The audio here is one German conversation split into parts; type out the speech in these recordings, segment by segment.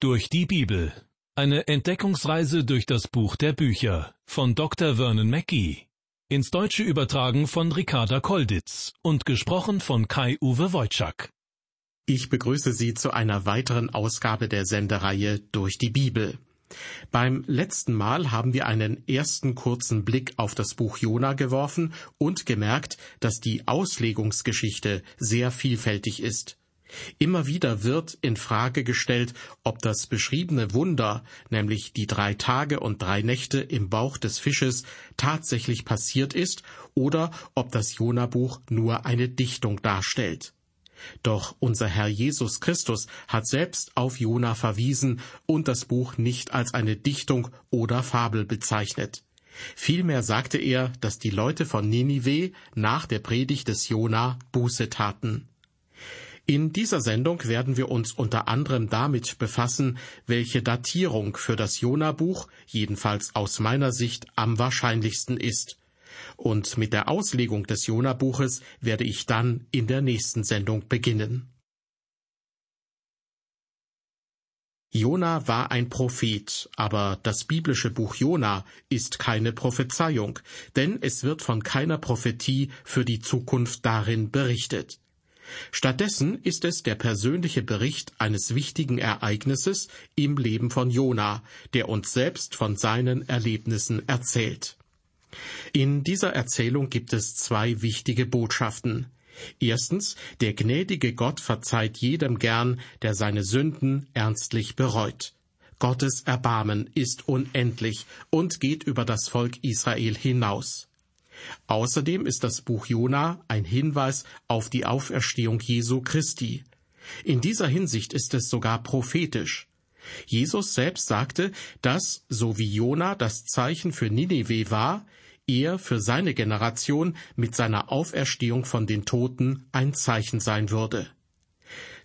Durch die Bibel. Eine Entdeckungsreise durch das Buch der Bücher von Dr. Vernon Mackey. Ins Deutsche übertragen von Ricarda Kolditz und gesprochen von Kai-Uwe Wojczak. Ich begrüße Sie zu einer weiteren Ausgabe der Sendereihe Durch die Bibel. Beim letzten Mal haben wir einen ersten kurzen Blick auf das Buch Jona geworfen und gemerkt, dass die Auslegungsgeschichte sehr vielfältig ist. Immer wieder wird in Frage gestellt, ob das beschriebene Wunder, nämlich die drei Tage und drei Nächte im Bauch des Fisches, tatsächlich passiert ist oder ob das Jona-Buch nur eine Dichtung darstellt. Doch unser Herr Jesus Christus hat selbst auf Jona verwiesen und das Buch nicht als eine Dichtung oder Fabel bezeichnet. Vielmehr sagte er, dass die Leute von Ninive nach der Predigt des Jona Buße taten. In dieser Sendung werden wir uns unter anderem damit befassen, welche Datierung für das Jona-Buch, jedenfalls aus meiner Sicht, am wahrscheinlichsten ist. Und mit der Auslegung des Jona-Buches werde ich dann in der nächsten Sendung beginnen. Jona war ein Prophet, aber das biblische Buch Jona ist keine Prophezeiung, denn es wird von keiner Prophetie für die Zukunft darin berichtet. Stattdessen ist es der persönliche Bericht eines wichtigen Ereignisses im Leben von Jona, der uns selbst von seinen Erlebnissen erzählt. In dieser Erzählung gibt es zwei wichtige Botschaften. Erstens, der gnädige Gott verzeiht jedem gern, der seine Sünden ernstlich bereut. Gottes Erbarmen ist unendlich und geht über das Volk Israel hinaus. Außerdem ist das Buch Jona ein Hinweis auf die Auferstehung Jesu Christi. In dieser Hinsicht ist es sogar prophetisch. Jesus selbst sagte, dass, so wie Jona das Zeichen für Ninive war, er für seine Generation mit seiner Auferstehung von den Toten ein Zeichen sein würde.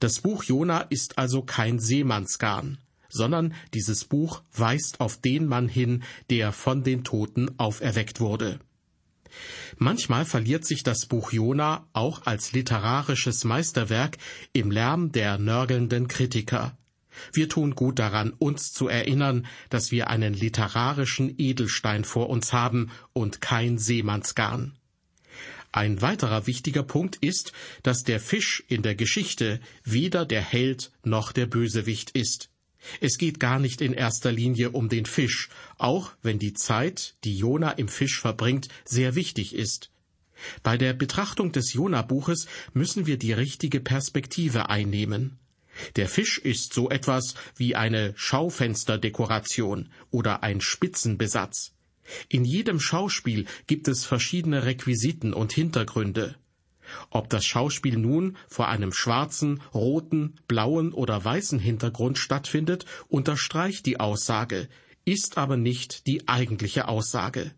Das Buch Jona ist also kein Seemannsgarn, sondern dieses Buch weist auf den Mann hin, der von den Toten auferweckt wurde. Manchmal verliert sich das Buch Jona auch als literarisches Meisterwerk im Lärm der nörgelnden Kritiker. Wir tun gut daran, uns zu erinnern, dass wir einen literarischen Edelstein vor uns haben und kein Seemannsgarn. Ein weiterer wichtiger Punkt ist, dass der Fisch in der Geschichte weder der Held noch der Bösewicht ist. Es geht gar nicht in erster Linie um den Fisch, auch wenn die Zeit, die Jona im Fisch verbringt, sehr wichtig ist. Bei der Betrachtung des Jona-Buches müssen wir die richtige Perspektive einnehmen. Der Fisch ist so etwas wie eine Schaufensterdekoration oder ein Spitzenbesatz. In jedem Schauspiel gibt es verschiedene Requisiten und Hintergründe. Ob das Schauspiel nun vor einem schwarzen, roten, blauen oder weißen Hintergrund stattfindet, unterstreicht die Aussage, ist aber nicht die eigentliche Aussage.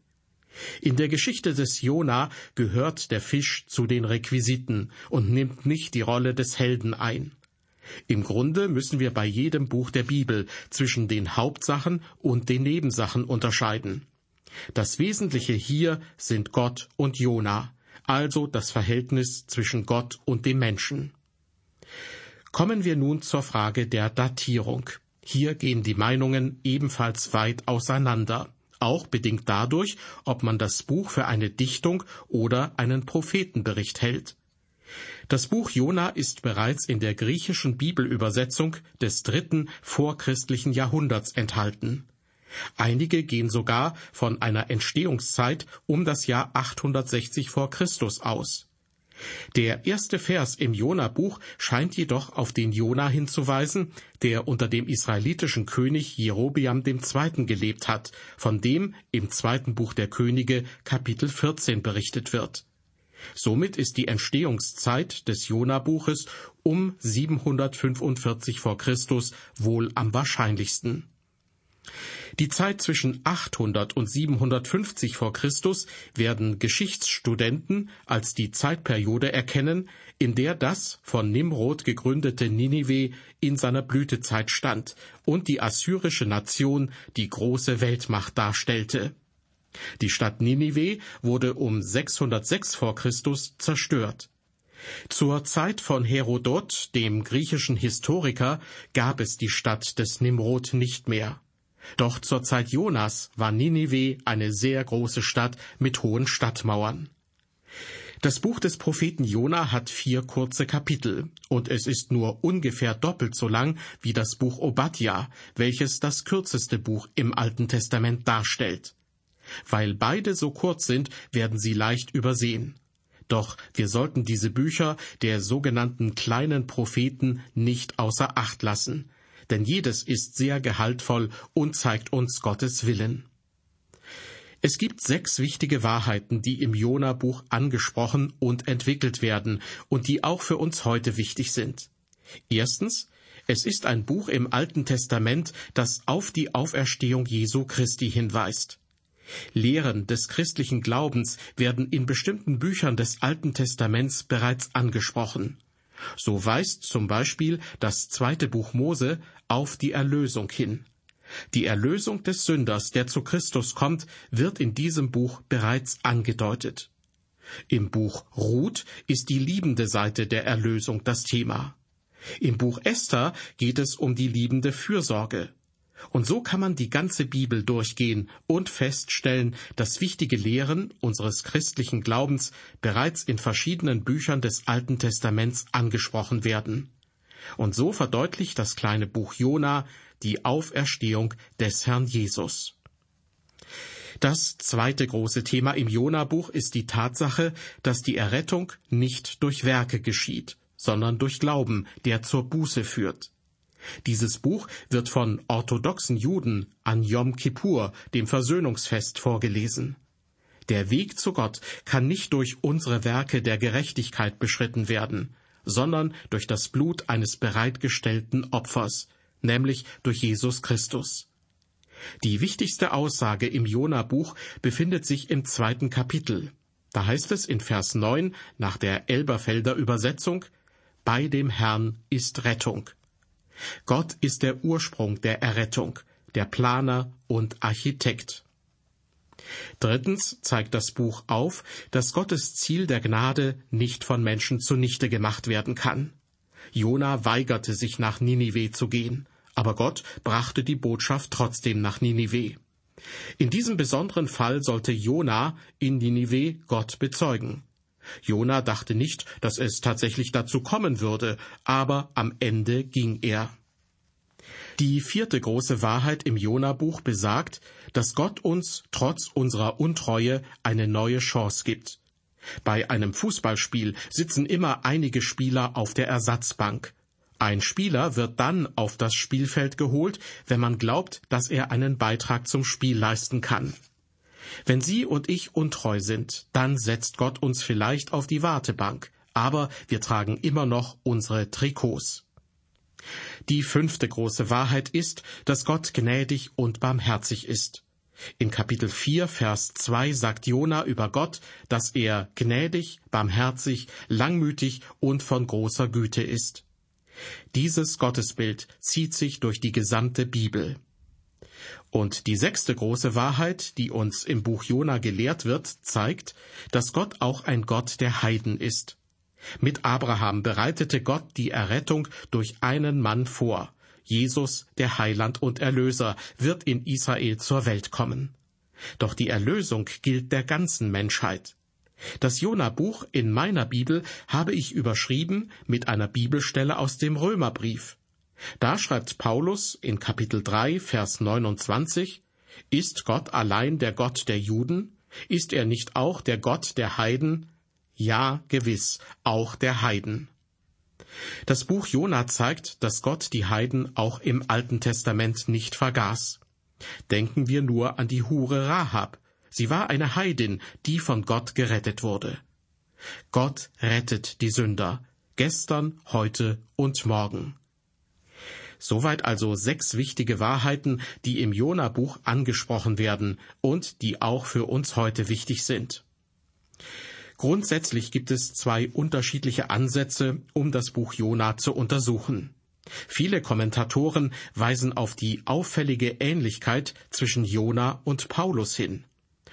In der Geschichte des Jona gehört der Fisch zu den Requisiten und nimmt nicht die Rolle des Helden ein. Im Grunde müssen wir bei jedem Buch der Bibel zwischen den Hauptsachen und den Nebensachen unterscheiden. Das Wesentliche hier sind Gott und Jona, also das Verhältnis zwischen Gott und dem Menschen. Kommen wir nun zur Frage der Datierung. Hier gehen die Meinungen ebenfalls weit auseinander, auch bedingt dadurch, ob man das Buch für eine Dichtung oder einen Prophetenbericht hält. Das Buch Jona ist bereits in der griechischen Bibelübersetzung des dritten vorchristlichen Jahrhunderts enthalten. Einige gehen sogar von einer Entstehungszeit um das Jahr 860 vor Christus aus. Der erste Vers im Jona-Buch scheint jedoch auf den Jona hinzuweisen, der unter dem israelitischen König Jerobiam II. gelebt hat, von dem im zweiten Buch der Könige Kapitel 14 berichtet wird. Somit ist die Entstehungszeit des Jona-Buches um 745 vor Christus wohl am wahrscheinlichsten. Die Zeit zwischen 800 und 750 vor Christus werden Geschichtsstudenten als die Zeitperiode erkennen, in der das von Nimrod gegründete Ninive in seiner Blütezeit stand und die assyrische Nation die große Weltmacht darstellte. Die Stadt Ninive wurde um 606 vor Christus zerstört. Zur Zeit von Herodot, dem griechischen Historiker, gab es die Stadt des Nimrod nicht mehr. Doch zur Zeit Jonas war Ninive eine sehr große Stadt mit hohen Stadtmauern. Das Buch des Propheten Jona hat vier kurze Kapitel und es ist nur ungefähr doppelt so lang wie das Buch Obadja, welches das kürzeste Buch im Alten Testament darstellt. Weil beide so kurz sind, werden sie leicht übersehen. Doch wir sollten diese Bücher der sogenannten kleinen Propheten nicht außer Acht lassen, denn jedes ist sehr gehaltvoll und zeigt uns Gottes Willen. Es gibt sechs wichtige Wahrheiten, die im Jona-Buch angesprochen und entwickelt werden und die auch für uns heute wichtig sind. Erstens, es ist ein Buch im Alten Testament, das auf die Auferstehung Jesu Christi hinweist. Lehren des christlichen Glaubens werden in bestimmten Büchern des Alten Testaments bereits angesprochen. So weist zum Beispiel das zweite Buch Mose auf die Erlösung hin. Die Erlösung des Sünders, der zu Christus kommt, wird in diesem Buch bereits angedeutet. Im Buch Ruth ist die liebende Seite der Erlösung das Thema. Im Buch Esther geht es um die liebende Fürsorge. Und so kann man die ganze Bibel durchgehen und feststellen, dass wichtige Lehren unseres christlichen Glaubens bereits in verschiedenen Büchern des Alten Testaments angesprochen werden. Und so verdeutlicht das kleine Buch Jona die Auferstehung des Herrn Jesus. Das zweite große Thema im Jona-Buch ist die Tatsache, dass die Errettung nicht durch Werke geschieht, sondern durch Glauben, der zur Buße führt. Dieses Buch wird von orthodoxen Juden an Yom Kippur, dem Versöhnungsfest, vorgelesen. Der Weg zu Gott kann nicht durch unsere Werke der Gerechtigkeit beschritten werden, sondern durch das Blut eines bereitgestellten Opfers, nämlich durch Jesus Christus. Die wichtigste Aussage im Jona-Buch befindet sich im zweiten Kapitel. Da heißt es in Vers 9 nach der Elberfelder Übersetzung, Bei dem Herrn ist Rettung. Gott ist der Ursprung der Errettung, der Planer und Architekt. Drittens zeigt das Buch auf, dass Gottes Ziel der Gnade nicht von Menschen zunichte gemacht werden kann. Jona weigerte sich nach Ninive zu gehen, aber Gott brachte die Botschaft trotzdem nach Ninive. In diesem besonderen Fall sollte Jona in Ninive Gott bezeugen. Jona dachte nicht, dass es tatsächlich dazu kommen würde, aber am Ende ging er. Die vierte große Wahrheit im Jona-Buch besagt, dass Gott uns trotz unserer Untreue eine neue Chance gibt. Bei einem Fußballspiel sitzen immer einige Spieler auf der Ersatzbank. Ein Spieler wird dann auf das Spielfeld geholt, wenn man glaubt, dass er einen Beitrag zum Spiel leisten kann. Wenn Sie und ich untreu sind, dann setzt Gott uns vielleicht auf die Wartebank, aber wir tragen immer noch unsere Trikots. Die fünfte große Wahrheit ist, dass Gott gnädig und barmherzig ist. In Kapitel 4, Vers 2 sagt Jona über Gott, dass er gnädig, barmherzig, langmütig und von großer Güte ist. Dieses Gottesbild zieht sich durch die gesamte Bibel. Und die sechste große Wahrheit, die uns im Buch Jona gelehrt wird, zeigt, dass Gott auch ein Gott der Heiden ist. Mit Abraham bereitete Gott die Errettung durch einen Mann vor. Jesus, der Heiland und Erlöser, wird in Israel zur Welt kommen. Doch die Erlösung gilt der ganzen Menschheit. Das Jona-Buch in meiner Bibel habe ich überschrieben mit einer Bibelstelle aus dem Römerbrief. Da schreibt Paulus in Kapitel 3, Vers 29, Ist Gott allein der Gott der Juden? Ist er nicht auch der Gott der Heiden? Ja, gewiss, auch der Heiden. Das Buch Jona zeigt, dass Gott die Heiden auch im Alten Testament nicht vergaß. Denken wir nur an die Hure Rahab. Sie war eine Heidin, die von Gott gerettet wurde. Gott rettet die Sünder, gestern, heute und morgen. Soweit also sechs wichtige Wahrheiten, die im Jona-Buch angesprochen werden und die auch für uns heute wichtig sind. Grundsätzlich gibt es zwei unterschiedliche Ansätze, um das Buch Jona zu untersuchen. Viele Kommentatoren weisen auf die auffällige Ähnlichkeit zwischen Jona und Paulus hin.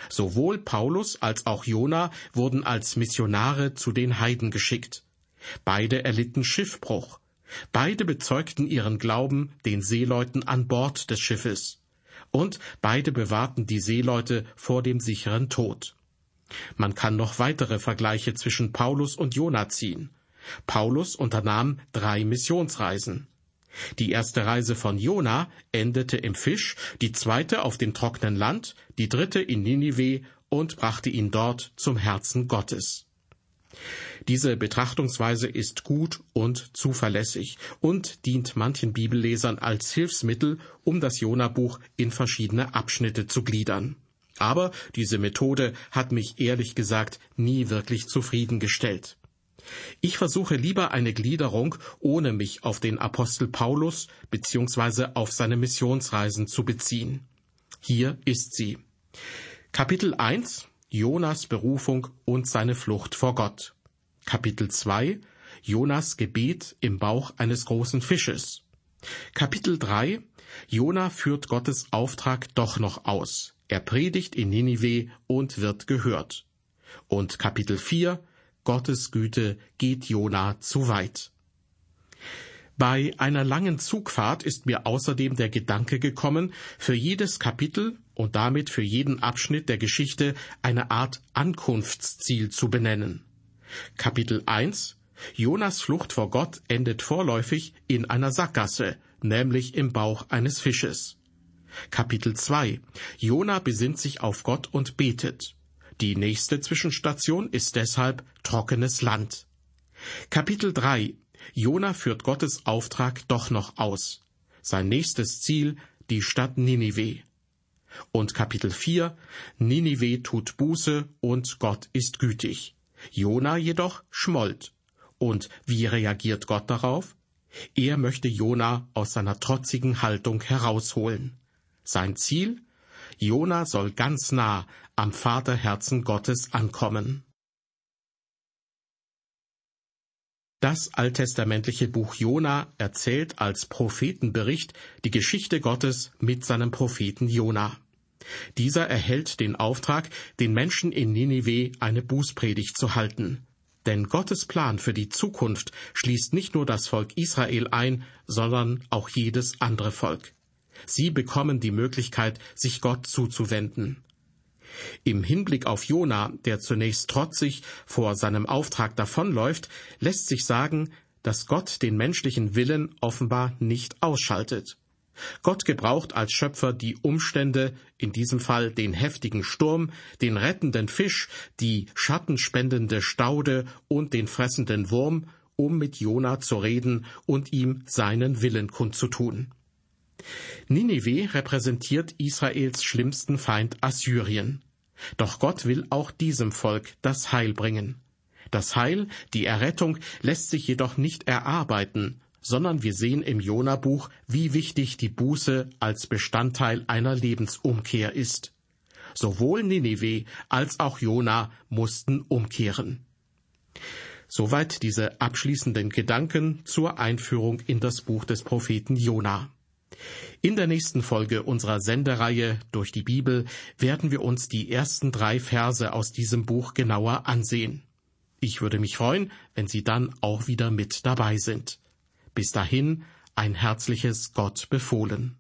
Sowohl Paulus als auch Jona wurden als Missionare zu den Heiden geschickt. Beide erlitten Schiffbruch. Beide bezeugten ihren Glauben den Seeleuten an Bord des Schiffes. Und beide bewahrten die Seeleute vor dem sicheren Tod. Man kann noch weitere Vergleiche zwischen Paulus und Jona ziehen. Paulus unternahm drei Missionsreisen. Die erste Reise von Jona endete im Fisch, die zweite auf dem trockenen Land, die dritte in Ninive und brachte ihn dort zum Herzen Gottes. Diese Betrachtungsweise ist gut und zuverlässig und dient manchen Bibellesern als Hilfsmittel, um das Jona-Buch in verschiedene Abschnitte zu gliedern. Aber diese Methode hat mich ehrlich gesagt nie wirklich zufriedengestellt. Ich versuche lieber eine Gliederung, ohne mich auf den Apostel Paulus bzw. auf seine Missionsreisen zu beziehen. Hier ist sie. Kapitel 1 Jonas Berufung und seine Flucht vor Gott. Kapitel 2 Jonas Gebet im Bauch eines großen Fisches. Kapitel 3 Jona führt Gottes Auftrag doch noch aus. Er predigt in Ninive und wird gehört. Und Kapitel 4 Gottes Güte geht Jona zu weit. Bei einer langen Zugfahrt ist mir außerdem der Gedanke gekommen, für jedes Kapitel und damit für jeden Abschnitt der Geschichte eine Art Ankunftsziel zu benennen. Kapitel 1 Jonas Flucht vor Gott endet vorläufig in einer Sackgasse, nämlich im Bauch eines Fisches. Kapitel 2 Jona besinnt sich auf Gott und betet. Die nächste Zwischenstation ist deshalb trockenes Land. Kapitel 3 Jona führt Gottes Auftrag doch noch aus. Sein nächstes Ziel die Stadt Ninive. Und Kapitel 4 Ninive tut Buße und Gott ist gütig. Jona jedoch schmollt. Und wie reagiert Gott darauf? Er möchte Jona aus seiner trotzigen Haltung herausholen. Sein Ziel? Jona soll ganz nah am Vaterherzen Gottes ankommen. Das alttestamentliche Buch Jona erzählt als Prophetenbericht die Geschichte Gottes mit seinem Propheten Jona. Dieser erhält den Auftrag, den Menschen in Ninive eine Bußpredigt zu halten. Denn Gottes Plan für die Zukunft schließt nicht nur das Volk Israel ein, sondern auch jedes andere Volk. Sie bekommen die Möglichkeit, sich Gott zuzuwenden. Im Hinblick auf Jona, der zunächst trotzig vor seinem Auftrag davonläuft, lässt sich sagen, dass Gott den menschlichen Willen offenbar nicht ausschaltet. Gott gebraucht als Schöpfer die Umstände, in diesem Fall den heftigen Sturm, den rettenden Fisch, die schattenspendende Staude und den fressenden Wurm, um mit Jona zu reden und ihm seinen Willen kundzutun. Ninive repräsentiert Israels schlimmsten Feind Assyrien. Doch Gott will auch diesem Volk das Heil bringen. Das Heil, die Errettung, lässt sich jedoch nicht erarbeiten, sondern wir sehen im Jona-Buch, wie wichtig die Buße als Bestandteil einer Lebensumkehr ist. Sowohl Ninive als auch Jona mussten umkehren. Soweit diese abschließenden Gedanken zur Einführung in das Buch des Propheten Jona. In der nächsten Folge unserer Sendereihe durch die Bibel werden wir uns die ersten drei Verse aus diesem Buch genauer ansehen. Ich würde mich freuen, wenn Sie dann auch wieder mit dabei sind. Bis dahin ein herzliches Gott befohlen.